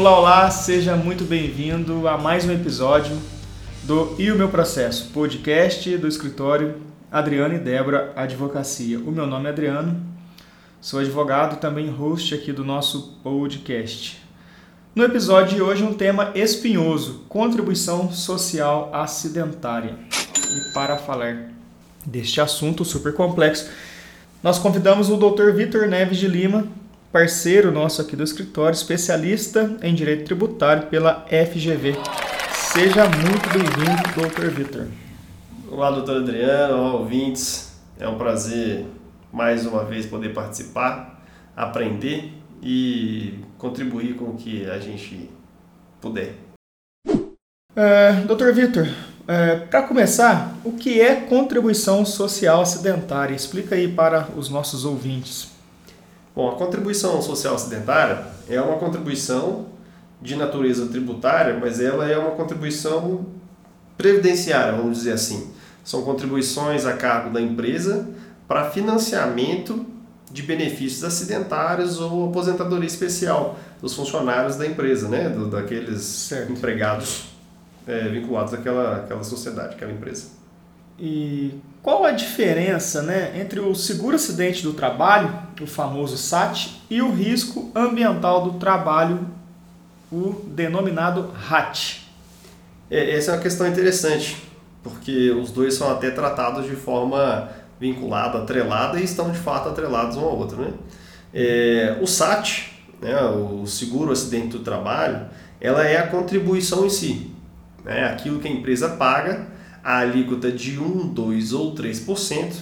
Olá, olá, seja muito bem-vindo a mais um episódio do E o Meu Processo, podcast do escritório Adriano e Débora Advocacia. O meu nome é Adriano, sou advogado e também host aqui do nosso podcast. No episódio de hoje, um tema espinhoso: contribuição social acidentária. E para falar deste assunto super complexo, nós convidamos o Dr. Vitor Neves de Lima, parceiro nosso aqui do escritório, especialista em direito tributário pela FGV. Seja muito bem-vindo, Dr. Vitor. Olá, doutor Adriano, olá, ouvintes. É um prazer mais uma vez poder participar, aprender e contribuir com o que a gente puder. É, Dr. Vitor, é, para começar, o que é contribuição social acidentária? Explica aí para os nossos ouvintes. Bom, a contribuição social acidentária é uma contribuição de natureza tributária, mas ela é uma contribuição previdenciária, vamos dizer assim. São contribuições a cargo da empresa para financiamento de benefícios acidentários ou aposentadoria especial dos funcionários da empresa, né? Do, daqueles certo. empregados é, vinculados àquela, àquela sociedade, àquela empresa. E qual a diferença né, entre o seguro acidente do trabalho, o famoso SAT, e o risco ambiental do trabalho, o denominado RAT? É, essa é uma questão interessante, porque os dois são até tratados de forma vinculada, atrelada e estão de fato atrelados um ao outro. Né? É, o SAT, né, o seguro acidente do trabalho, ela é a contribuição em si, né, aquilo que a empresa paga a alíquota de 1, 2 ou 3%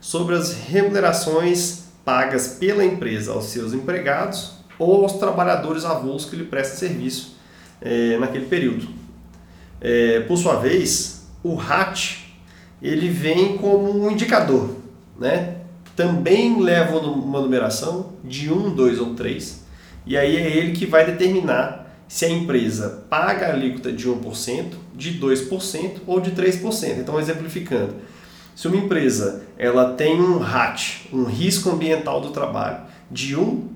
sobre as remunerações pagas pela empresa aos seus empregados ou aos trabalhadores avulsos que lhe prestam serviço é, naquele período. É, por sua vez, o RAT ele vem como um indicador, né? também leva uma numeração de 1, 2 ou 3, e aí é ele que vai determinar se a empresa paga a alíquota de 1%, de 2% ou de 3%. Então, exemplificando, se uma empresa ela tem um RAT, um risco ambiental do trabalho, de 1,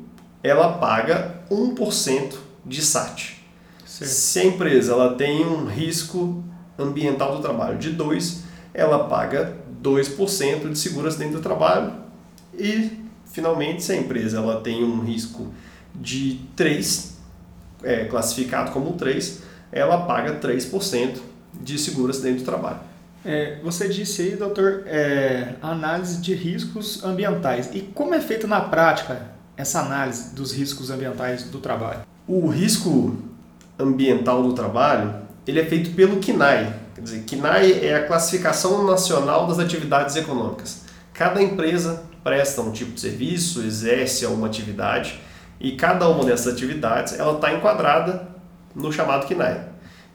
ela paga 1% de SAT. Certo. Se a empresa ela tem um risco ambiental do trabalho de 2, ela paga 2% de seguro acidente do trabalho. E, finalmente, se a empresa ela tem um risco de 3, é, classificado como 3, ela paga 3% de seguro acidente do trabalho. É, você disse aí, doutor, é, análise de riscos ambientais. E como é feita na prática essa análise dos riscos ambientais do trabalho? O risco ambiental do trabalho ele é feito pelo CNAE. Quer dizer, CNAE é a classificação nacional das atividades econômicas. Cada empresa presta um tipo de serviço, exerce uma atividade e cada uma dessas atividades ela está enquadrada no chamado CNAE.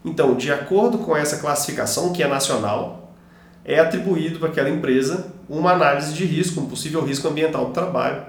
Então, de acordo com essa classificação, que é nacional, é atribuído para aquela empresa uma análise de risco, um possível risco ambiental do trabalho,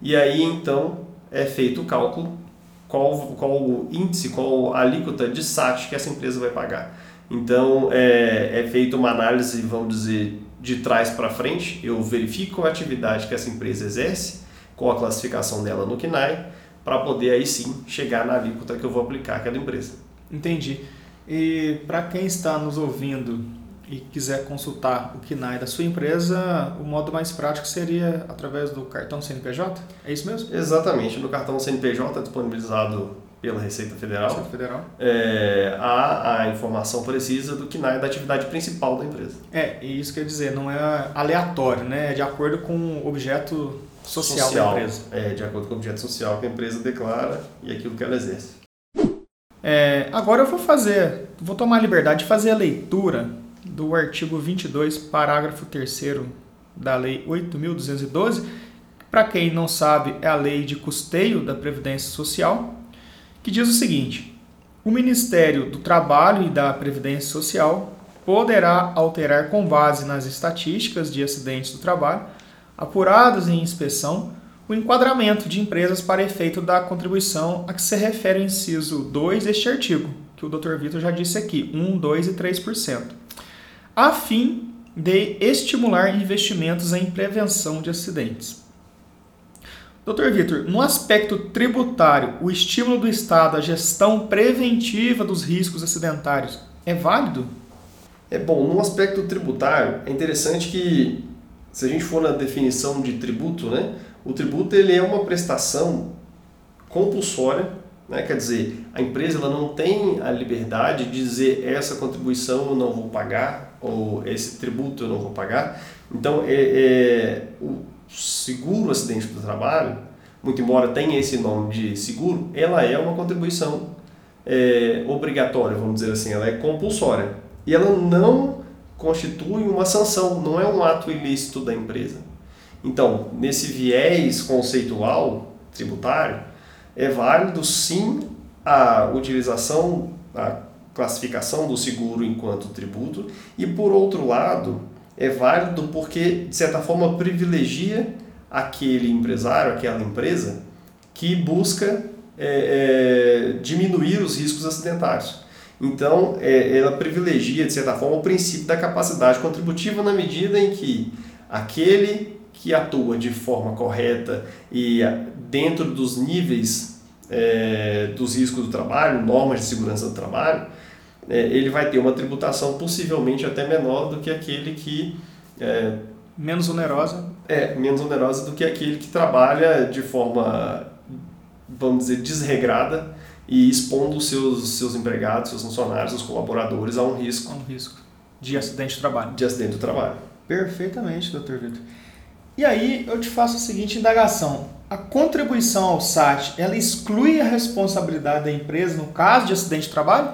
e aí então é feito o cálculo qual, qual o índice, qual a alíquota de SAT que essa empresa vai pagar. Então é, é feita uma análise, vamos dizer, de trás para frente, eu verifico a atividade que essa empresa exerce, com a classificação dela no KNAI, para poder aí sim chegar na alíquota que eu vou aplicar àquela empresa. Entendi. E para quem está nos ouvindo e quiser consultar o KNAI da sua empresa, o modo mais prático seria através do cartão CNPJ? É isso mesmo? Exatamente. No cartão CNPJ disponibilizado pela Receita Federal, Receita Federal. É, há a informação precisa do KNAI da atividade principal da empresa. É, e isso quer dizer, não é aleatório, né? É de acordo com o objeto social, social, da empresa. É, de acordo com o objeto social que a empresa declara e aquilo que ela exerce. É, agora eu vou fazer, vou tomar a liberdade de fazer a leitura do artigo 22, parágrafo 3 da Lei 8.212. Para quem não sabe, é a lei de custeio da Previdência Social, que diz o seguinte: o Ministério do Trabalho e da Previdência Social poderá alterar com base nas estatísticas de acidentes do trabalho apurados em inspeção, o enquadramento de empresas para efeito da contribuição a que se refere o inciso 2 deste artigo, que o Dr. Vitor já disse aqui, 1, 2 e 3%, a fim de estimular investimentos em prevenção de acidentes. Doutor Vitor, no aspecto tributário, o estímulo do Estado à gestão preventiva dos riscos acidentários é válido? É bom, no aspecto tributário, é interessante que, se a gente for na definição de tributo, né, o tributo ele é uma prestação compulsória, né, quer dizer, a empresa ela não tem a liberdade de dizer essa contribuição eu não vou pagar ou esse tributo eu não vou pagar. Então, é, é o seguro acidente do trabalho, muito embora tenha esse nome de seguro, ela é uma contribuição é, obrigatória, vamos dizer assim, ela é compulsória. E ela não constitui uma sanção, não é um ato ilícito da empresa. Então, nesse viés conceitual tributário, é válido sim a utilização, a classificação do seguro enquanto tributo, e por outro lado, é válido porque, de certa forma, privilegia aquele empresário, aquela empresa que busca é, é, diminuir os riscos acidentários. Então, é, ela privilegia, de certa forma, o princípio da capacidade contributiva na medida em que aquele que atua de forma correta e dentro dos níveis é, dos riscos do trabalho, normas de segurança do trabalho, é, ele vai ter uma tributação possivelmente até menor do que aquele que. É, menos onerosa. É, menos onerosa do que aquele que trabalha de forma, vamos dizer, desregrada e expondo os seus, seus empregados, seus funcionários, seus colaboradores a um risco. A um risco de acidente de trabalho. De acidente do trabalho. Perfeitamente, doutor Vitor. E aí eu te faço a seguinte indagação. A contribuição ao SAT, ela exclui a responsabilidade da empresa no caso de acidente de trabalho?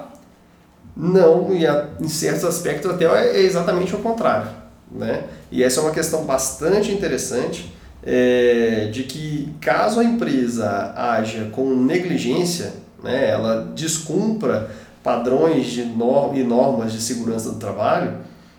Não, e em certos aspectos até é exatamente o contrário. Né? E essa é uma questão bastante interessante é, de que caso a empresa haja com negligência, né, ela descumpra padrões de norm e normas de segurança do trabalho,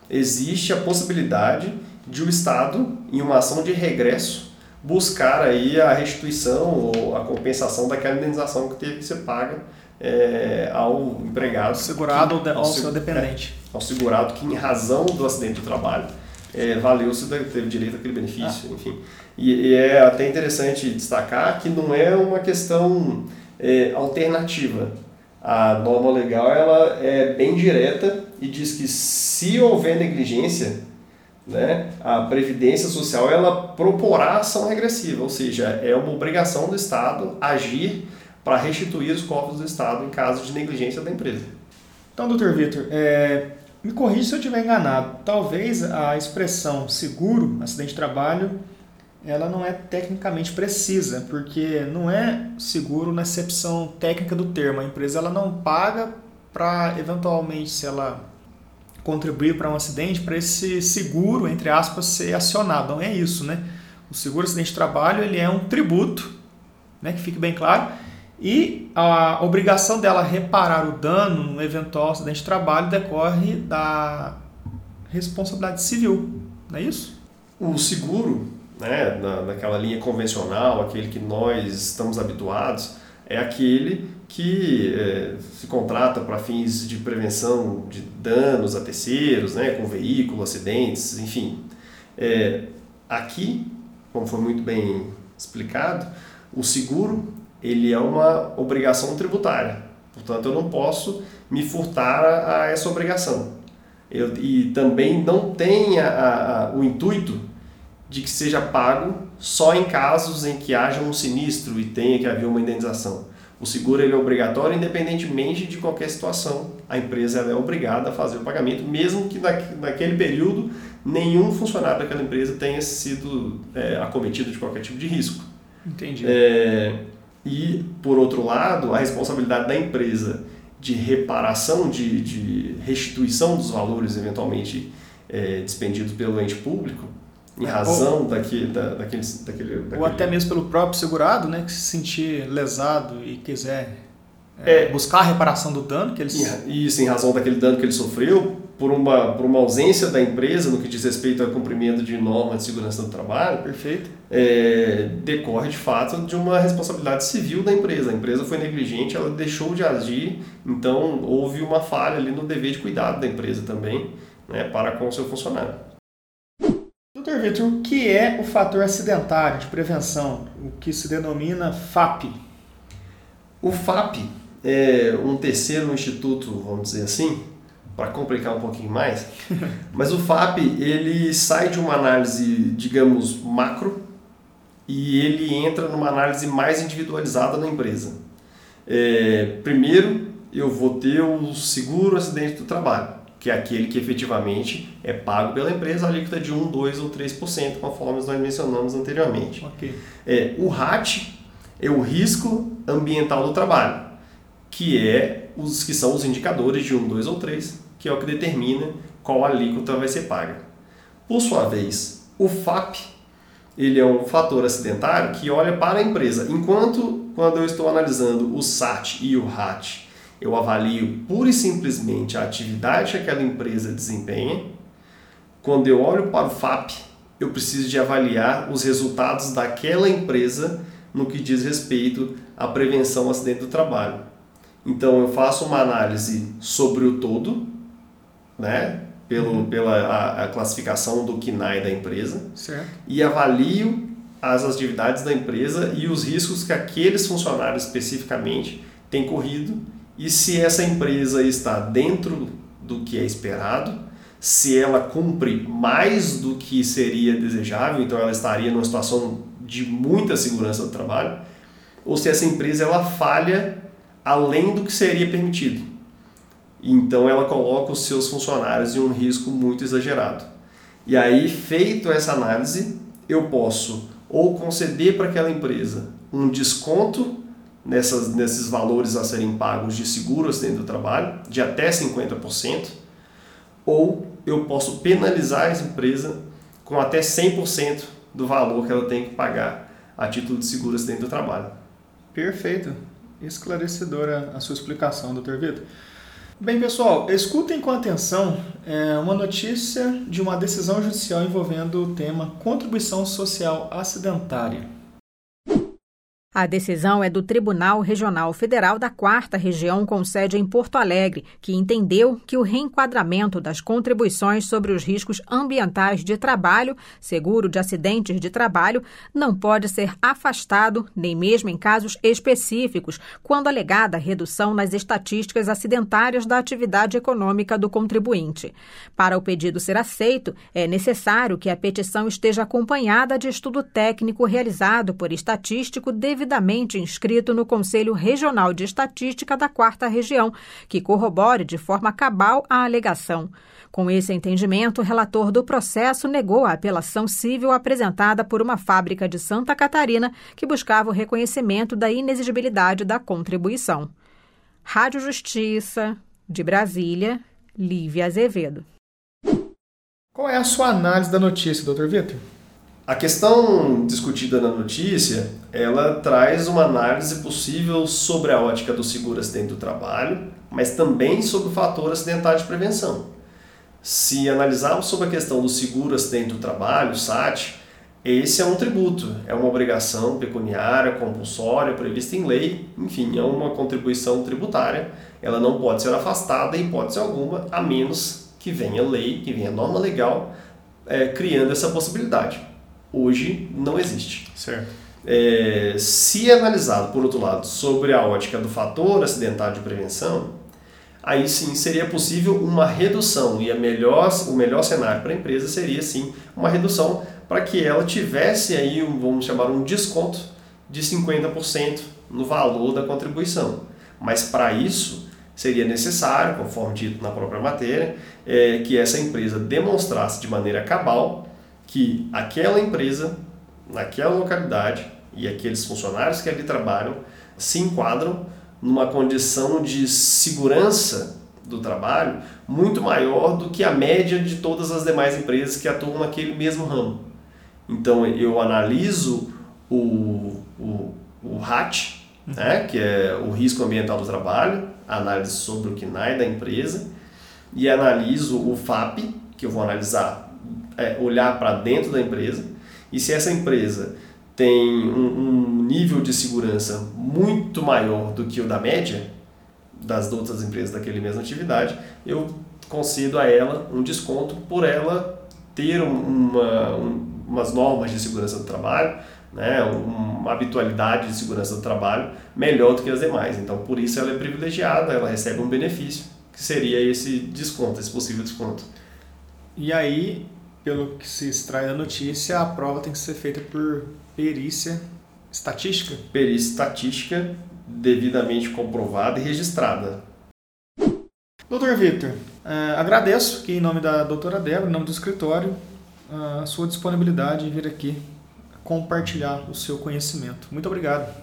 existe a possibilidade de o Estado, em uma ação de regresso, buscar aí a restituição ou a compensação daquela indenização que teve que ser paga é, ao empregado. Segurado que, ao, ao seu dependente. É, ao segurado que, em razão do acidente do trabalho, é, valeu-se, teve direito àquele benefício, ah. enfim. E, e, é até interessante destacar que não é uma questão é, alternativa. A norma legal ela é bem direta e diz que se houver negligência, né, a Previdência Social ela proporá ação regressiva, ou seja, é uma obrigação do Estado agir para restituir os cofres do Estado em caso de negligência da empresa. Então, doutor Vitor, é, me corrija se eu estiver enganado. Talvez a expressão seguro, acidente de trabalho, ela não é tecnicamente precisa, porque não é seguro na acepção técnica do termo. A empresa ela não paga para, eventualmente, se ela contribuir para um acidente, para esse seguro, entre aspas, ser acionado. Não é isso, né? O seguro acidente de trabalho ele é um tributo, né, que fique bem claro, e a obrigação dela reparar o dano no eventual acidente de trabalho decorre da responsabilidade civil, não é isso? O seguro, né, na, naquela linha convencional, aquele que nós estamos habituados, é aquele que é, se contrata para fins de prevenção de danos a terceiros, né, com veículo, acidentes, enfim. É, aqui, como foi muito bem explicado, o seguro ele é uma obrigação tributária. Portanto, eu não posso me furtar a, a essa obrigação. Eu, e também não tem a, a, o intuito de que seja pago só em casos em que haja um sinistro e tenha que haver uma indenização. O seguro ele é obrigatório independentemente de qualquer situação. A empresa é obrigada a fazer o pagamento, mesmo que naquele período nenhum funcionário daquela empresa tenha sido é, acometido de qualquer tipo de risco. Entendi. É, e, por outro lado, a responsabilidade da empresa de reparação, de, de restituição dos valores eventualmente é, despendidos pelo ente público, em razão ou, daquele, da, daquele, daquele, daquele... Ou até mesmo pelo próprio segurado, né, que se sentir lesado e quiser é, é, buscar a reparação do dano que ele... Isso, em razão daquele dano que ele sofreu, por uma, por uma ausência da empresa no que diz respeito ao cumprimento de normas de segurança do trabalho, perfeito, é, decorre de fato de uma responsabilidade civil da empresa. A empresa foi negligente, ela deixou de agir, então houve uma falha ali no dever de cuidado da empresa também, né, para com o seu funcionário. Doutor Vitor, o que é o fator acidentário de prevenção, o que se denomina FAP? O FAP é um terceiro instituto, vamos dizer assim, para complicar um pouquinho mais, mas o FAP ele sai de uma análise, digamos, macro e ele entra numa análise mais individualizada na empresa. É, primeiro, eu vou ter o seguro acidente do trabalho, que é aquele que efetivamente é pago pela empresa, a alíquota de 1, 2 ou 3%, conforme nós mencionamos anteriormente. Okay. É, o RAT é o risco ambiental do trabalho, que é os que são os indicadores de 1, 2 ou 3, que é o que determina qual alíquota vai ser paga. Por sua vez, o FAP ele é um fator acidentário que olha para a empresa. Enquanto quando eu estou analisando o SAT e o RAT, eu avalio pura e simplesmente a atividade que aquela empresa desempenha. Quando eu olho para o FAP, eu preciso de avaliar os resultados daquela empresa no que diz respeito à prevenção ao acidente do trabalho. Então eu faço uma análise sobre o todo, né? Pelo, uhum. pela a, a, classificação do KNAI da empresa certo. e avalio as atividades da empresa e os riscos que aqueles funcionários especificamente têm corrido e se essa empresa está dentro do que é esperado, se ela cumpre mais do que seria desejável, então ela estaria numa situação de muita segurança do trabalho, ou se essa empresa ela falha além do que seria permitido. Então ela coloca os seus funcionários em um risco muito exagerado. E aí, feito essa análise, eu posso ou conceder para aquela empresa um desconto nessas, nesses valores a serem pagos de seguro acidente do trabalho, de até 50%, ou eu posso penalizar essa empresa com até 100% do valor que ela tem que pagar a título de seguro acidente do trabalho. Perfeito esclarecedora a sua explicação, Dr. Vitor. Bem, pessoal, escutem com atenção é, uma notícia de uma decisão judicial envolvendo o tema contribuição social acidentária. A decisão é do Tribunal Regional Federal da Quarta Região, com sede em Porto Alegre, que entendeu que o reenquadramento das contribuições sobre os riscos ambientais de trabalho, seguro de acidentes de trabalho, não pode ser afastado, nem mesmo em casos específicos, quando alegada redução nas estatísticas acidentárias da atividade econômica do contribuinte. Para o pedido ser aceito, é necessário que a petição esteja acompanhada de estudo técnico realizado por estatístico devido devidamente inscrito no Conselho Regional de Estatística da Quarta Região, que corrobore de forma cabal a alegação. Com esse entendimento, o relator do processo negou a apelação civil apresentada por uma fábrica de Santa Catarina que buscava o reconhecimento da inexigibilidade da contribuição. Rádio Justiça, de Brasília, Lívia Azevedo. Qual é a sua análise da notícia, doutor Vitor? A questão discutida na notícia, ela traz uma análise possível sobre a ótica do seguro acidente do trabalho, mas também sobre o fator acidental de prevenção. Se analisarmos sobre a questão do seguro acidente do trabalho, SAT, esse é um tributo, é uma obrigação pecuniária, compulsória, prevista em lei, enfim, é uma contribuição tributária. Ela não pode ser afastada em hipótese alguma, a menos que venha lei, que venha norma legal, é, criando essa possibilidade hoje não existe. Certo. É, se analisado, por outro lado, sobre a ótica do fator acidental de prevenção, aí sim seria possível uma redução e a melhor, o melhor cenário para a empresa seria sim uma redução para que ela tivesse aí, vamos chamar um desconto de 50% no valor da contribuição. Mas para isso seria necessário, conforme dito na própria matéria, é, que essa empresa demonstrasse de maneira cabal que aquela empresa, naquela localidade e aqueles funcionários que ali trabalham se enquadram numa condição de segurança do trabalho muito maior do que a média de todas as demais empresas que atuam naquele mesmo ramo. Então eu analiso o, o, o RAT, né, que é o risco ambiental do trabalho, análise sobre o KNAI da empresa, e analiso o FAP, que eu vou analisar é, olhar para dentro da empresa e se essa empresa tem um, um, nível de segurança muito maior do que o da média das outras empresas daquele mesma atividade, eu concedo a ela um desconto por ela ter uma, umas normas de segurança do trabalho, né, uma habitualidade de segurança do trabalho melhor do que as demais. Então, por isso ela é privilegiada, ela recebe um benefício, que seria esse desconto, esse possível desconto. E aí, pelo que se extrai da notícia, a prova tem que ser feita por perícia estatística? Perícia estatística devidamente comprovada e registrada. Doutor Victor, eh, agradeço que em nome da doutora Débora, em nome do escritório, a sua disponibilidade em vir aqui compartilhar o seu conhecimento. Muito obrigado.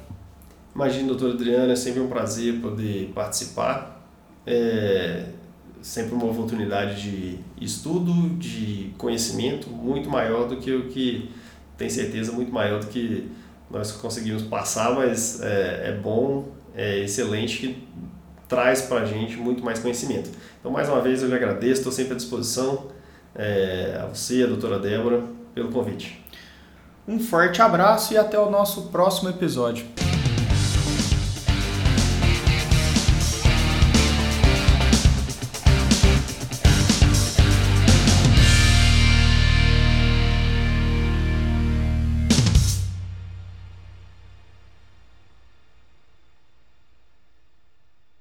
Imagina, doutora Adriana, é sempre um prazer poder participar. É sempre uma oportunidade de estudo, de conhecimento muito maior do que o que, tem certeza, muito maior do que nós conseguimos passar, mas é, é bom, é excelente que traz para a gente muito mais conhecimento. Então, mais uma vez, eu lhe agradeço, estou sempre à disposição, é, a você, a doutora Débora, pelo convite. Um forte abraço e até o nosso próximo episódio.